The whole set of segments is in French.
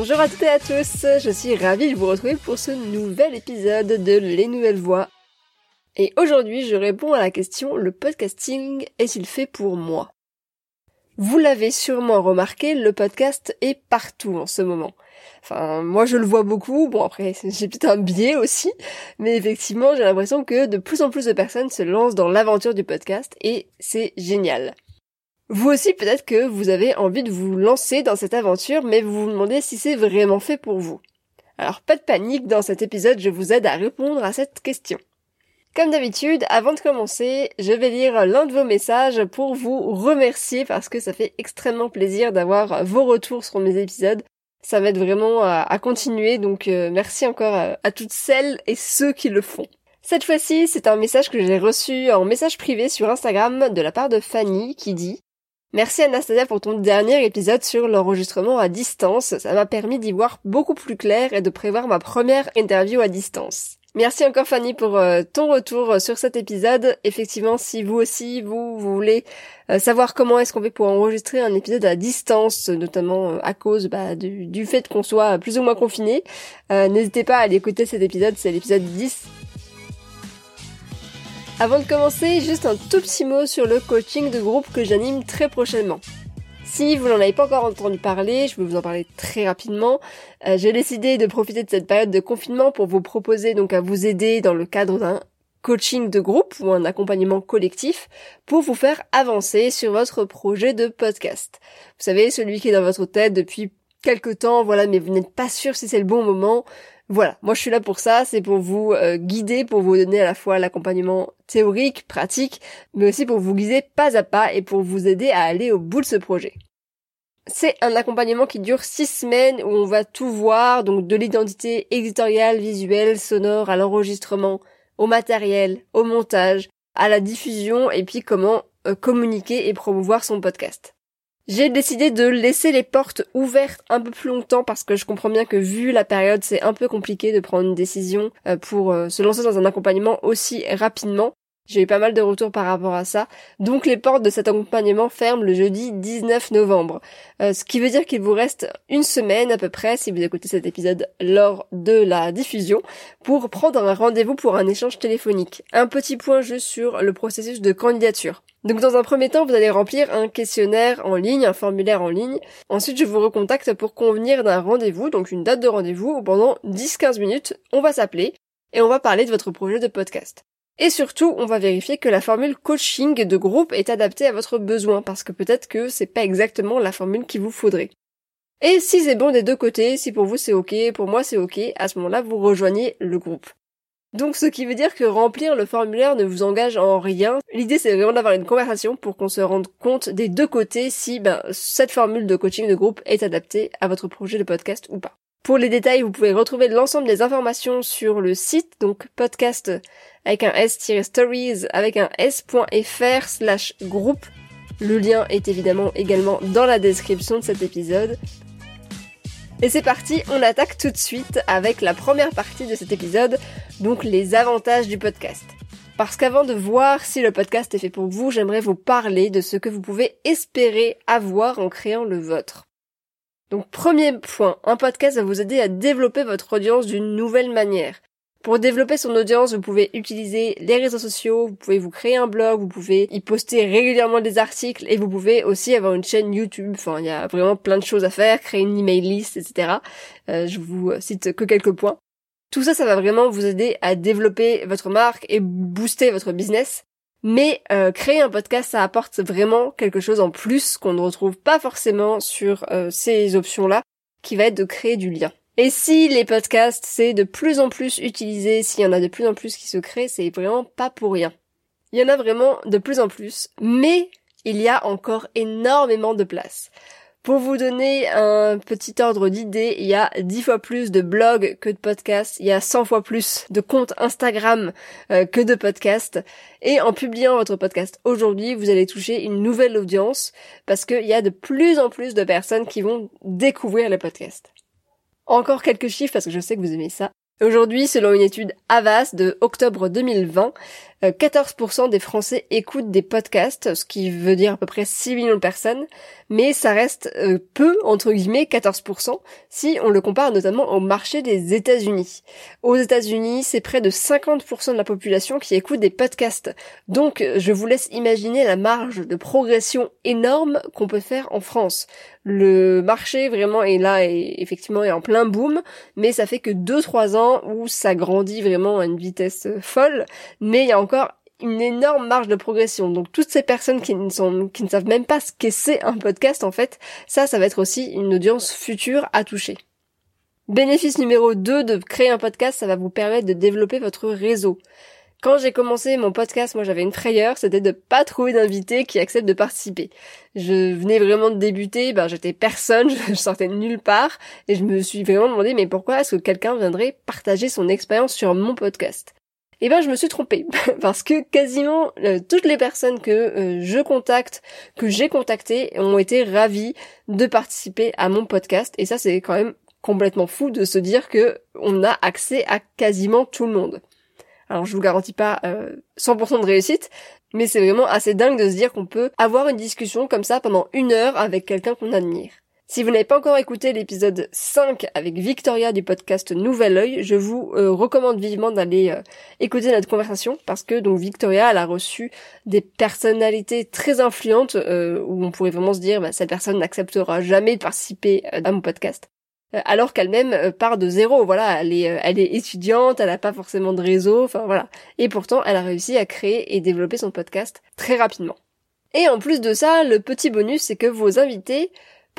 Bonjour à toutes et à tous, je suis ravie de vous retrouver pour ce nouvel épisode de Les Nouvelles Voix. Et aujourd'hui, je réponds à la question le podcasting est-il fait pour moi? Vous l'avez sûrement remarqué, le podcast est partout en ce moment. Enfin, moi je le vois beaucoup, bon après j'ai peut-être un biais aussi, mais effectivement j'ai l'impression que de plus en plus de personnes se lancent dans l'aventure du podcast et c'est génial. Vous aussi, peut-être que vous avez envie de vous lancer dans cette aventure, mais vous vous demandez si c'est vraiment fait pour vous. Alors pas de panique, dans cet épisode, je vous aide à répondre à cette question. Comme d'habitude, avant de commencer, je vais lire l'un de vos messages pour vous remercier parce que ça fait extrêmement plaisir d'avoir vos retours sur mes épisodes. Ça m'aide vraiment à, continuer, donc euh, merci encore à, à toutes celles et ceux qui le font. Cette fois-ci, c'est un message que j'ai reçu en message privé sur Instagram de la part de Fanny qui dit Merci Anastasia pour ton dernier épisode sur l'enregistrement à distance. Ça m'a permis d'y voir beaucoup plus clair et de prévoir ma première interview à distance. Merci encore Fanny pour euh, ton retour sur cet épisode. Effectivement, si vous aussi vous, voulez euh, savoir comment est-ce qu'on fait pour enregistrer un épisode à distance, notamment euh, à cause bah, du, du, fait qu'on soit plus ou moins confiné, n'hésitez pas à aller écouter cet épisode, c'est l'épisode 10 avant de commencer, juste un tout petit mot sur le coaching de groupe que j'anime très prochainement. Si vous n'en avez pas encore entendu parler, je vais vous en parler très rapidement. Euh, j'ai décidé de profiter de cette période de confinement pour vous proposer donc à vous aider dans le cadre d'un coaching de groupe ou un accompagnement collectif pour vous faire avancer sur votre projet de podcast. Vous savez, celui qui est dans votre tête depuis quelque temps, voilà, mais vous n'êtes pas sûr si c'est le bon moment. Voilà, moi je suis là pour ça, c'est pour vous euh, guider, pour vous donner à la fois l'accompagnement théorique, pratique, mais aussi pour vous guider pas à pas et pour vous aider à aller au bout de ce projet. C'est un accompagnement qui dure six semaines où on va tout voir, donc de l'identité éditoriale, visuelle, sonore, à l'enregistrement, au matériel, au montage, à la diffusion et puis comment euh, communiquer et promouvoir son podcast. J'ai décidé de laisser les portes ouvertes un peu plus longtemps parce que je comprends bien que vu la période, c'est un peu compliqué de prendre une décision euh, pour euh, se lancer dans un accompagnement aussi rapidement. J'ai eu pas mal de retours par rapport à ça. Donc les portes de cet accompagnement ferment le jeudi 19 novembre. Euh, ce qui veut dire qu'il vous reste une semaine à peu près, si vous écoutez cet épisode lors de la diffusion, pour prendre un rendez-vous pour un échange téléphonique. Un petit point juste sur le processus de candidature. Donc dans un premier temps, vous allez remplir un questionnaire en ligne, un formulaire en ligne. Ensuite, je vous recontacte pour convenir d'un rendez-vous, donc une date de rendez-vous pendant 10-15 minutes, on va s'appeler et on va parler de votre projet de podcast. Et surtout, on va vérifier que la formule coaching de groupe est adaptée à votre besoin, parce que peut-être que c'est pas exactement la formule qu'il vous faudrait. Et si c'est bon des deux côtés, si pour vous c'est ok, pour moi c'est ok, à ce moment-là, vous rejoignez le groupe. Donc ce qui veut dire que remplir le formulaire ne vous engage en rien. L'idée c'est vraiment d'avoir une conversation pour qu'on se rende compte des deux côtés si ben, cette formule de coaching de groupe est adaptée à votre projet de podcast ou pas. Pour les détails, vous pouvez retrouver l'ensemble des informations sur le site, donc podcast avec un s-stories avec un s.fr slash groupe. Le lien est évidemment également dans la description de cet épisode. Et c'est parti, on attaque tout de suite avec la première partie de cet épisode, donc les avantages du podcast. Parce qu'avant de voir si le podcast est fait pour vous, j'aimerais vous parler de ce que vous pouvez espérer avoir en créant le vôtre. Donc premier point, un podcast va vous aider à développer votre audience d'une nouvelle manière. Pour développer son audience, vous pouvez utiliser les réseaux sociaux, vous pouvez vous créer un blog, vous pouvez y poster régulièrement des articles et vous pouvez aussi avoir une chaîne YouTube. Enfin, il y a vraiment plein de choses à faire, créer une email list, etc. Euh, je vous cite que quelques points. Tout ça, ça va vraiment vous aider à développer votre marque et booster votre business. Mais euh, créer un podcast, ça apporte vraiment quelque chose en plus qu'on ne retrouve pas forcément sur euh, ces options-là, qui va être de créer du lien. Et si les podcasts, c'est de plus en plus utilisé, s'il y en a de plus en plus qui se créent, c'est vraiment pas pour rien. Il y en a vraiment de plus en plus, mais il y a encore énormément de place. Pour vous donner un petit ordre d'idée, il y a 10 fois plus de blogs que de podcasts, il y a 100 fois plus de comptes Instagram euh, que de podcasts. Et en publiant votre podcast aujourd'hui, vous allez toucher une nouvelle audience parce qu'il y a de plus en plus de personnes qui vont découvrir les podcasts. Encore quelques chiffres parce que je sais que vous aimez ça. Aujourd'hui, selon une étude Avas de octobre 2020, 14% euh, des Français écoutent des podcasts, ce qui veut dire à peu près 6 millions de personnes, mais ça reste euh, peu, entre guillemets, 14%, si on le compare notamment au marché des États-Unis. Aux États-Unis, c'est près de 50% de la population qui écoute des podcasts. Donc, je vous laisse imaginer la marge de progression énorme qu'on peut faire en France. Le marché vraiment est là et effectivement est en plein boom, mais ça fait que 2-3 ans où ça grandit vraiment à une vitesse folle, mais il y a encore une énorme marge de progression. Donc toutes ces personnes qui ne sont, qui ne savent même pas ce qu'est c'est un podcast, en fait, ça, ça va être aussi une audience future à toucher. Bénéfice numéro 2 de créer un podcast, ça va vous permettre de développer votre réseau. Quand j'ai commencé mon podcast, moi j'avais une frayeur, c'était de pas trouver d'invités qui acceptent de participer. Je venais vraiment de débuter, ben j'étais personne, je sortais de nulle part, et je me suis vraiment demandé mais pourquoi est-ce que quelqu'un viendrait partager son expérience sur mon podcast? Eh ben je me suis trompée parce que quasiment euh, toutes les personnes que euh, je contacte, que j'ai contactées, ont été ravies de participer à mon podcast et ça c'est quand même complètement fou de se dire que on a accès à quasiment tout le monde. Alors je vous garantis pas 100% euh, de réussite, mais c'est vraiment assez dingue de se dire qu'on peut avoir une discussion comme ça pendant une heure avec quelqu'un qu'on admire. Si vous n'avez pas encore écouté l'épisode 5 avec Victoria du podcast Nouvel Oeil, je vous euh, recommande vivement d'aller euh, écouter notre conversation parce que donc Victoria elle a reçu des personnalités très influentes euh, où on pourrait vraiment se dire bah, cette personne n'acceptera jamais de participer à mon podcast. Alors qu'elle-même part de zéro, voilà, elle est, elle est étudiante, elle n'a pas forcément de réseau, enfin voilà. Et pourtant, elle a réussi à créer et développer son podcast très rapidement. Et en plus de ça, le petit bonus, c'est que vos invités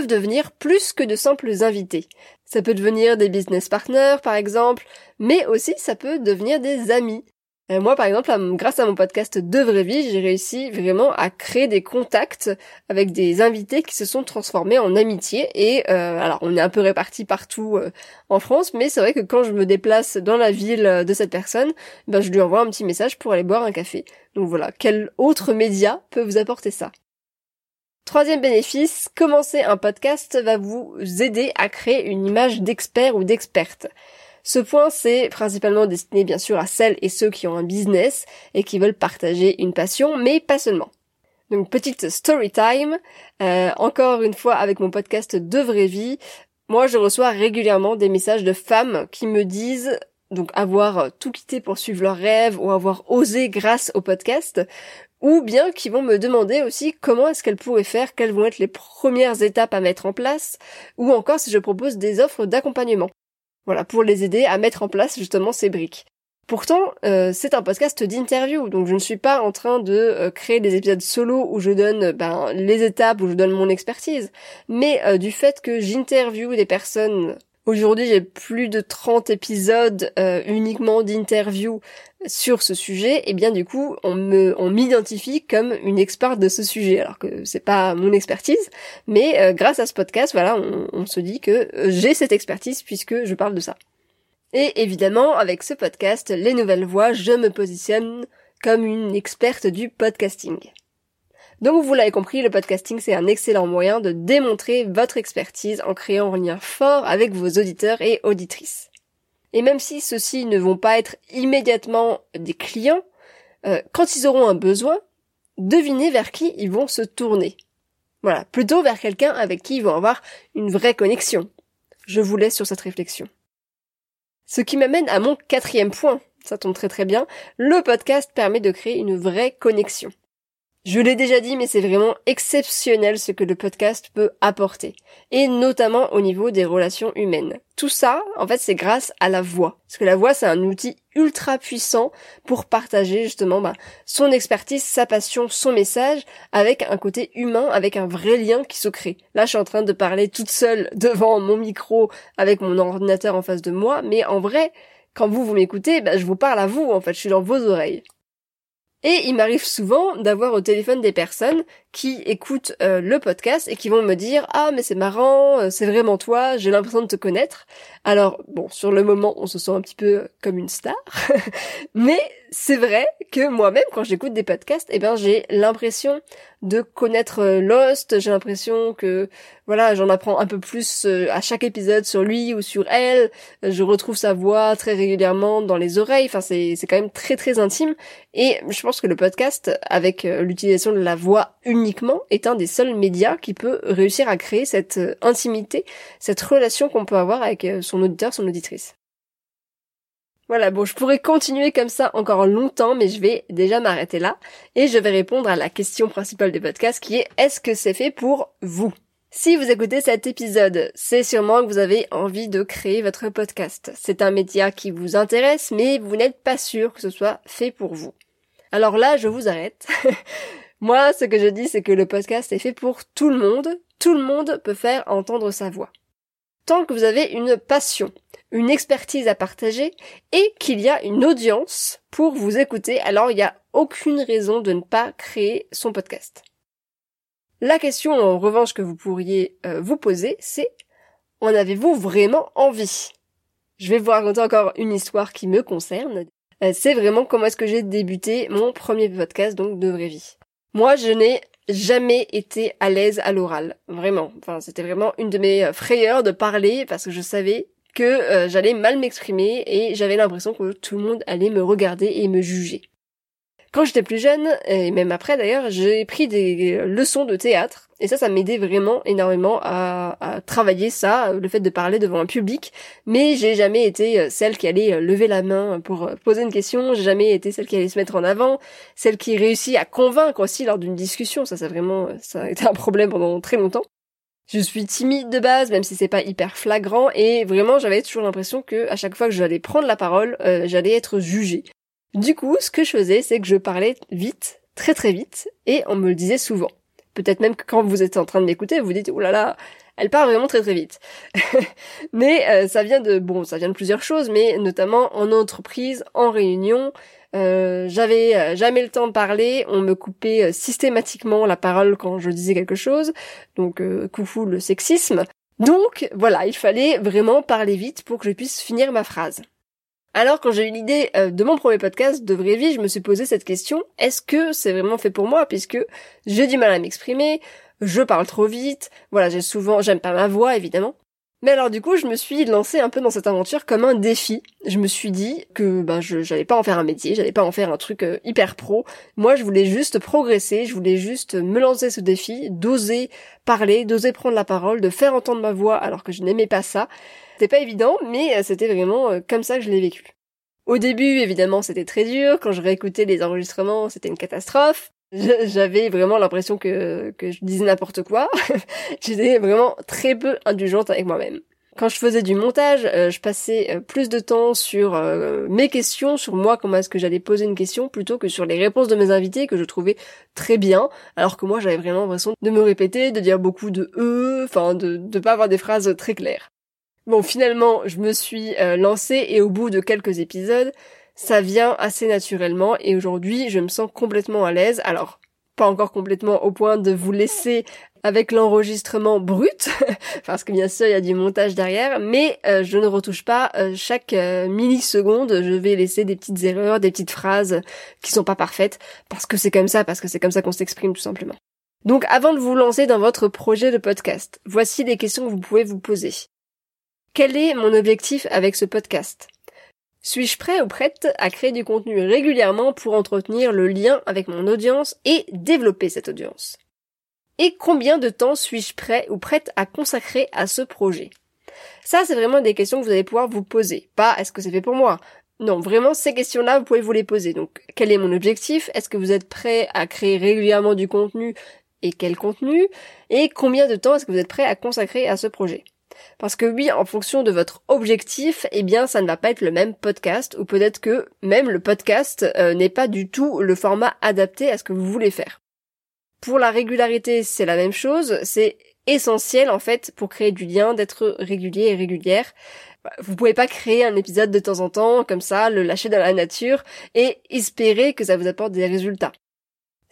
devenir plus que de simples invités. Ça peut devenir des business partners, par exemple, mais aussi ça peut devenir des amis. Euh, moi, par exemple, grâce à mon podcast De Vraie Vie, j'ai réussi vraiment à créer des contacts avec des invités qui se sont transformés en amitié. Et euh, alors, on est un peu répartis partout euh, en France, mais c'est vrai que quand je me déplace dans la ville de cette personne, ben, je lui envoie un petit message pour aller boire un café. Donc voilà, quel autre média peut vous apporter ça? Troisième bénéfice, commencer un podcast va vous aider à créer une image d'expert ou d'experte. Ce point, c'est principalement destiné bien sûr à celles et ceux qui ont un business et qui veulent partager une passion, mais pas seulement. Donc petite story time, euh, encore une fois avec mon podcast de vraie vie, moi je reçois régulièrement des messages de femmes qui me disent donc avoir tout quitté pour suivre leurs rêves ou avoir osé grâce au podcast, ou bien qui vont me demander aussi comment est-ce qu'elles pourraient faire, quelles vont être les premières étapes à mettre en place, ou encore si je propose des offres d'accompagnement. Voilà, pour les aider à mettre en place justement ces briques. Pourtant, euh, c'est un podcast d'interview, donc je ne suis pas en train de euh, créer des épisodes solo où je donne ben, les étapes, où je donne mon expertise, mais euh, du fait que j'interviewe des personnes Aujourd'hui, j'ai plus de 30 épisodes euh, uniquement d'interviews sur ce sujet, et bien du coup, on m'identifie comme une experte de ce sujet, alors que c'est pas mon expertise, mais euh, grâce à ce podcast, voilà, on, on se dit que euh, j'ai cette expertise puisque je parle de ça. Et évidemment, avec ce podcast, les nouvelles voix, je me positionne comme une experte du podcasting. Donc vous l'avez compris, le podcasting c'est un excellent moyen de démontrer votre expertise en créant un lien fort avec vos auditeurs et auditrices. Et même si ceux-ci ne vont pas être immédiatement des clients, euh, quand ils auront un besoin, devinez vers qui ils vont se tourner. Voilà, plutôt vers quelqu'un avec qui ils vont avoir une vraie connexion. Je vous laisse sur cette réflexion. Ce qui m'amène à mon quatrième point, ça tombe très très bien, le podcast permet de créer une vraie connexion. Je l'ai déjà dit, mais c'est vraiment exceptionnel ce que le podcast peut apporter. Et notamment au niveau des relations humaines. Tout ça, en fait, c'est grâce à la voix. Parce que la voix, c'est un outil ultra puissant pour partager justement bah, son expertise, sa passion, son message avec un côté humain, avec un vrai lien qui se crée. Là, je suis en train de parler toute seule devant mon micro avec mon ordinateur en face de moi, mais en vrai, quand vous, vous m'écoutez, bah, je vous parle à vous, en fait, je suis dans vos oreilles. Et il m'arrive souvent d'avoir au téléphone des personnes qui écoutent euh, le podcast et qui vont me dire ah mais c'est marrant, euh, c'est vraiment toi, j'ai l'impression de te connaître. Alors bon, sur le moment, on se sent un petit peu comme une star, mais c'est vrai que moi-même quand j'écoute des podcasts, eh ben j'ai l'impression de connaître euh, Lost, j'ai l'impression que voilà, j'en apprends un peu plus à chaque épisode sur lui ou sur elle, je retrouve sa voix très régulièrement dans les oreilles, enfin c'est c'est quand même très très intime. Et je pense que le podcast avec l'utilisation de la voix uniquement est un des seuls médias qui peut réussir à créer cette euh, intimité, cette relation qu'on peut avoir avec euh, son auditeur, son auditrice. Voilà, bon, je pourrais continuer comme ça encore longtemps, mais je vais déjà m'arrêter là et je vais répondre à la question principale du podcast qui est est-ce que c'est fait pour vous? Si vous écoutez cet épisode, c'est sûrement que vous avez envie de créer votre podcast. C'est un média qui vous intéresse, mais vous n'êtes pas sûr que ce soit fait pour vous. Alors là, je vous arrête. Moi, ce que je dis, c'est que le podcast est fait pour tout le monde. Tout le monde peut faire entendre sa voix. Tant que vous avez une passion, une expertise à partager et qu'il y a une audience pour vous écouter, alors il n'y a aucune raison de ne pas créer son podcast. La question en revanche que vous pourriez euh, vous poser, c'est en avez-vous vraiment envie? Je vais vous raconter encore une histoire qui me concerne. Euh, c'est vraiment comment est-ce que j'ai débuté mon premier podcast, donc de vraie vie. Moi, je n'ai jamais été à l'aise à l'oral, vraiment. Enfin, c'était vraiment une de mes euh, frayeurs de parler parce que je savais que euh, j'allais mal m'exprimer et j'avais l'impression que tout le monde allait me regarder et me juger. Quand j'étais plus jeune, et même après d'ailleurs, j'ai pris des leçons de théâtre. Et ça, ça m'aidait vraiment énormément à, travailler ça, le fait de parler devant un public. Mais j'ai jamais été euh, celle qui allait euh, lever la main pour euh, poser une question. J'ai jamais été celle qui allait se mettre en avant, celle qui réussit à convaincre aussi lors d'une discussion. Ça, c'est vraiment, ça a été un problème pendant très longtemps. Je suis timide de base, même si c'est pas hyper flagrant, et vraiment j'avais toujours l'impression que à chaque fois que j'allais prendre la parole, j'allais être jugée. Du coup, ce que je faisais, c'est que je parlais vite, très très vite, et on me le disait souvent. Peut-être même que quand vous êtes en train de m'écouter, vous dites, oh là là, elle parle vraiment très très vite. mais euh, ça vient de, bon, ça vient de plusieurs choses, mais notamment en entreprise, en réunion, euh, j'avais euh, jamais le temps de parler, on me coupait systématiquement la parole quand je disais quelque chose, donc coucou le sexisme. Donc voilà, il fallait vraiment parler vite pour que je puisse finir ma phrase. Alors quand j'ai eu l'idée euh, de mon premier podcast de vraie vie, je me suis posé cette question, est-ce que c'est vraiment fait pour moi? Puisque j'ai du mal à m'exprimer, je parle trop vite, voilà, j'ai souvent j'aime pas ma voix évidemment. Mais alors du coup, je me suis lancée un peu dans cette aventure comme un défi. Je me suis dit que ben j'allais pas en faire un métier, j'allais pas en faire un truc euh, hyper pro. Moi, je voulais juste progresser, je voulais juste me lancer ce défi, d'oser parler, d'oser prendre la parole, de faire entendre ma voix alors que je n'aimais pas ça. C'était pas évident, mais euh, c'était vraiment euh, comme ça que je l'ai vécu. Au début, évidemment, c'était très dur. Quand je réécoutais les enregistrements, c'était une catastrophe. J'avais vraiment l'impression que, je disais n'importe quoi. J'étais vraiment très peu indulgente avec moi-même. Quand je faisais du montage, euh, je passais plus de temps sur mes questions, sur moi, comment est-ce que j'allais poser une question, plutôt que sur les réponses de mes invités que je trouvais très bien, alors que moi j'avais vraiment l'impression de me répéter, de dire beaucoup de e, enfin de ne pas avoir des phrases très claires. Bon, finalement, je me suis euh, lancée et au bout de quelques épisodes, ça vient assez naturellement et aujourd'hui, je me sens complètement à l'aise. Alors, pas encore complètement au point de vous laisser avec l'enregistrement brut, parce que bien sûr il y a du montage derrière, mais euh, je ne retouche pas euh, chaque milliseconde, je vais laisser des petites erreurs, des petites phrases qui sont pas parfaites, parce que c'est comme ça, parce que c'est comme ça qu'on s'exprime tout simplement. Donc avant de vous lancer dans votre projet de podcast, voici les questions que vous pouvez vous poser. Quel est mon objectif avec ce podcast? Suis-je prêt ou prête à créer du contenu régulièrement pour entretenir le lien avec mon audience et développer cette audience? Et combien de temps suis-je prêt ou prête à consacrer à ce projet? Ça, c'est vraiment des questions que vous allez pouvoir vous poser. Pas est-ce que c'est fait pour moi? Non, vraiment, ces questions-là, vous pouvez vous les poser. Donc, quel est mon objectif? Est-ce que vous êtes prêt à créer régulièrement du contenu et quel contenu? Et combien de temps est-ce que vous êtes prêt à consacrer à ce projet? Parce que oui, en fonction de votre objectif, eh bien, ça ne va pas être le même podcast, ou peut-être que même le podcast euh, n'est pas du tout le format adapté à ce que vous voulez faire. Pour la régularité, c'est la même chose, c'est essentiel en fait pour créer du lien d'être régulier et régulière. Vous pouvez pas créer un épisode de temps en temps comme ça, le lâcher dans la nature et espérer que ça vous apporte des résultats.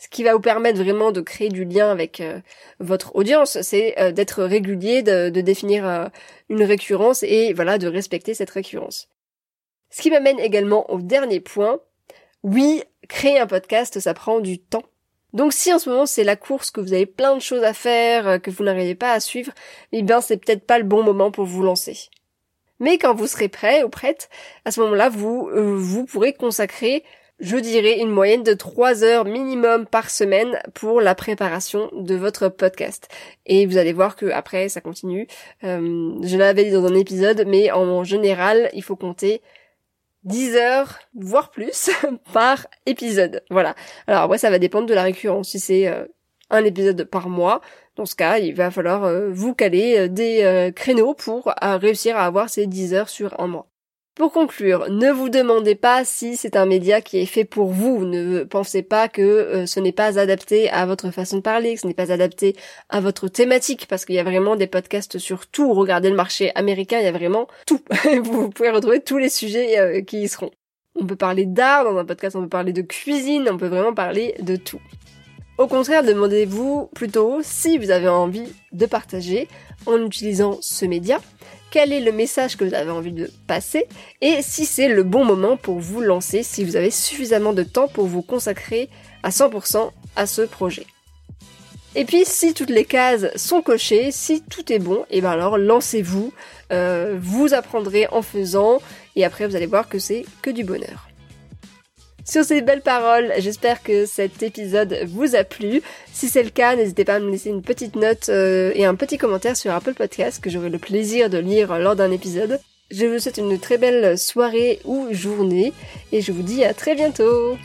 Ce qui va vous permettre vraiment de créer du lien avec euh, votre audience, c'est euh, d'être régulier, de, définir euh, une récurrence et voilà, de respecter cette récurrence. Ce qui m'amène également au dernier point. Oui, créer un podcast, ça prend du temps. Donc si en ce moment c'est la course, que vous avez plein de choses à faire, que vous n'arrivez pas à suivre, eh bien c'est peut-être pas le bon moment pour vous lancer. Mais quand vous serez prêt ou prête, à ce moment-là, vous, vous pourrez consacrer je dirais une moyenne de 3 heures minimum par semaine pour la préparation de votre podcast. Et vous allez voir que après ça continue. Euh, je l'avais dit dans un épisode, mais en général, il faut compter 10 heures, voire plus, par épisode. Voilà. Alors après, ça va dépendre de la récurrence. Si c'est euh, un épisode par mois, dans ce cas, il va falloir euh, vous caler des créneaux pour réussir à avoir ces 10 heures sur un mois. Pour conclure, ne vous demandez pas si c'est un média qui est fait pour vous. Ne pensez pas que euh, ce n'est pas adapté à votre façon de parler, que ce n'est pas adapté à votre thématique, parce qu'il y a vraiment des podcasts sur tout. Regardez le marché américain, il y a vraiment tout. vous pouvez retrouver tous les sujets euh, qui y seront. On peut parler d'art dans un podcast, on peut parler de cuisine, on peut vraiment parler de tout. Au contraire, demandez-vous plutôt si vous avez envie de partager en utilisant ce média quel est le message que vous avez envie de passer et si c'est le bon moment pour vous lancer, si vous avez suffisamment de temps pour vous consacrer à 100% à ce projet. Et puis si toutes les cases sont cochées, si tout est bon, et eh bien alors lancez-vous, euh, vous apprendrez en faisant et après vous allez voir que c'est que du bonheur. Sur ces belles paroles, j'espère que cet épisode vous a plu. Si c'est le cas, n'hésitez pas à me laisser une petite note euh, et un petit commentaire sur Apple Podcast que j'aurai le plaisir de lire lors d'un épisode. Je vous souhaite une très belle soirée ou journée et je vous dis à très bientôt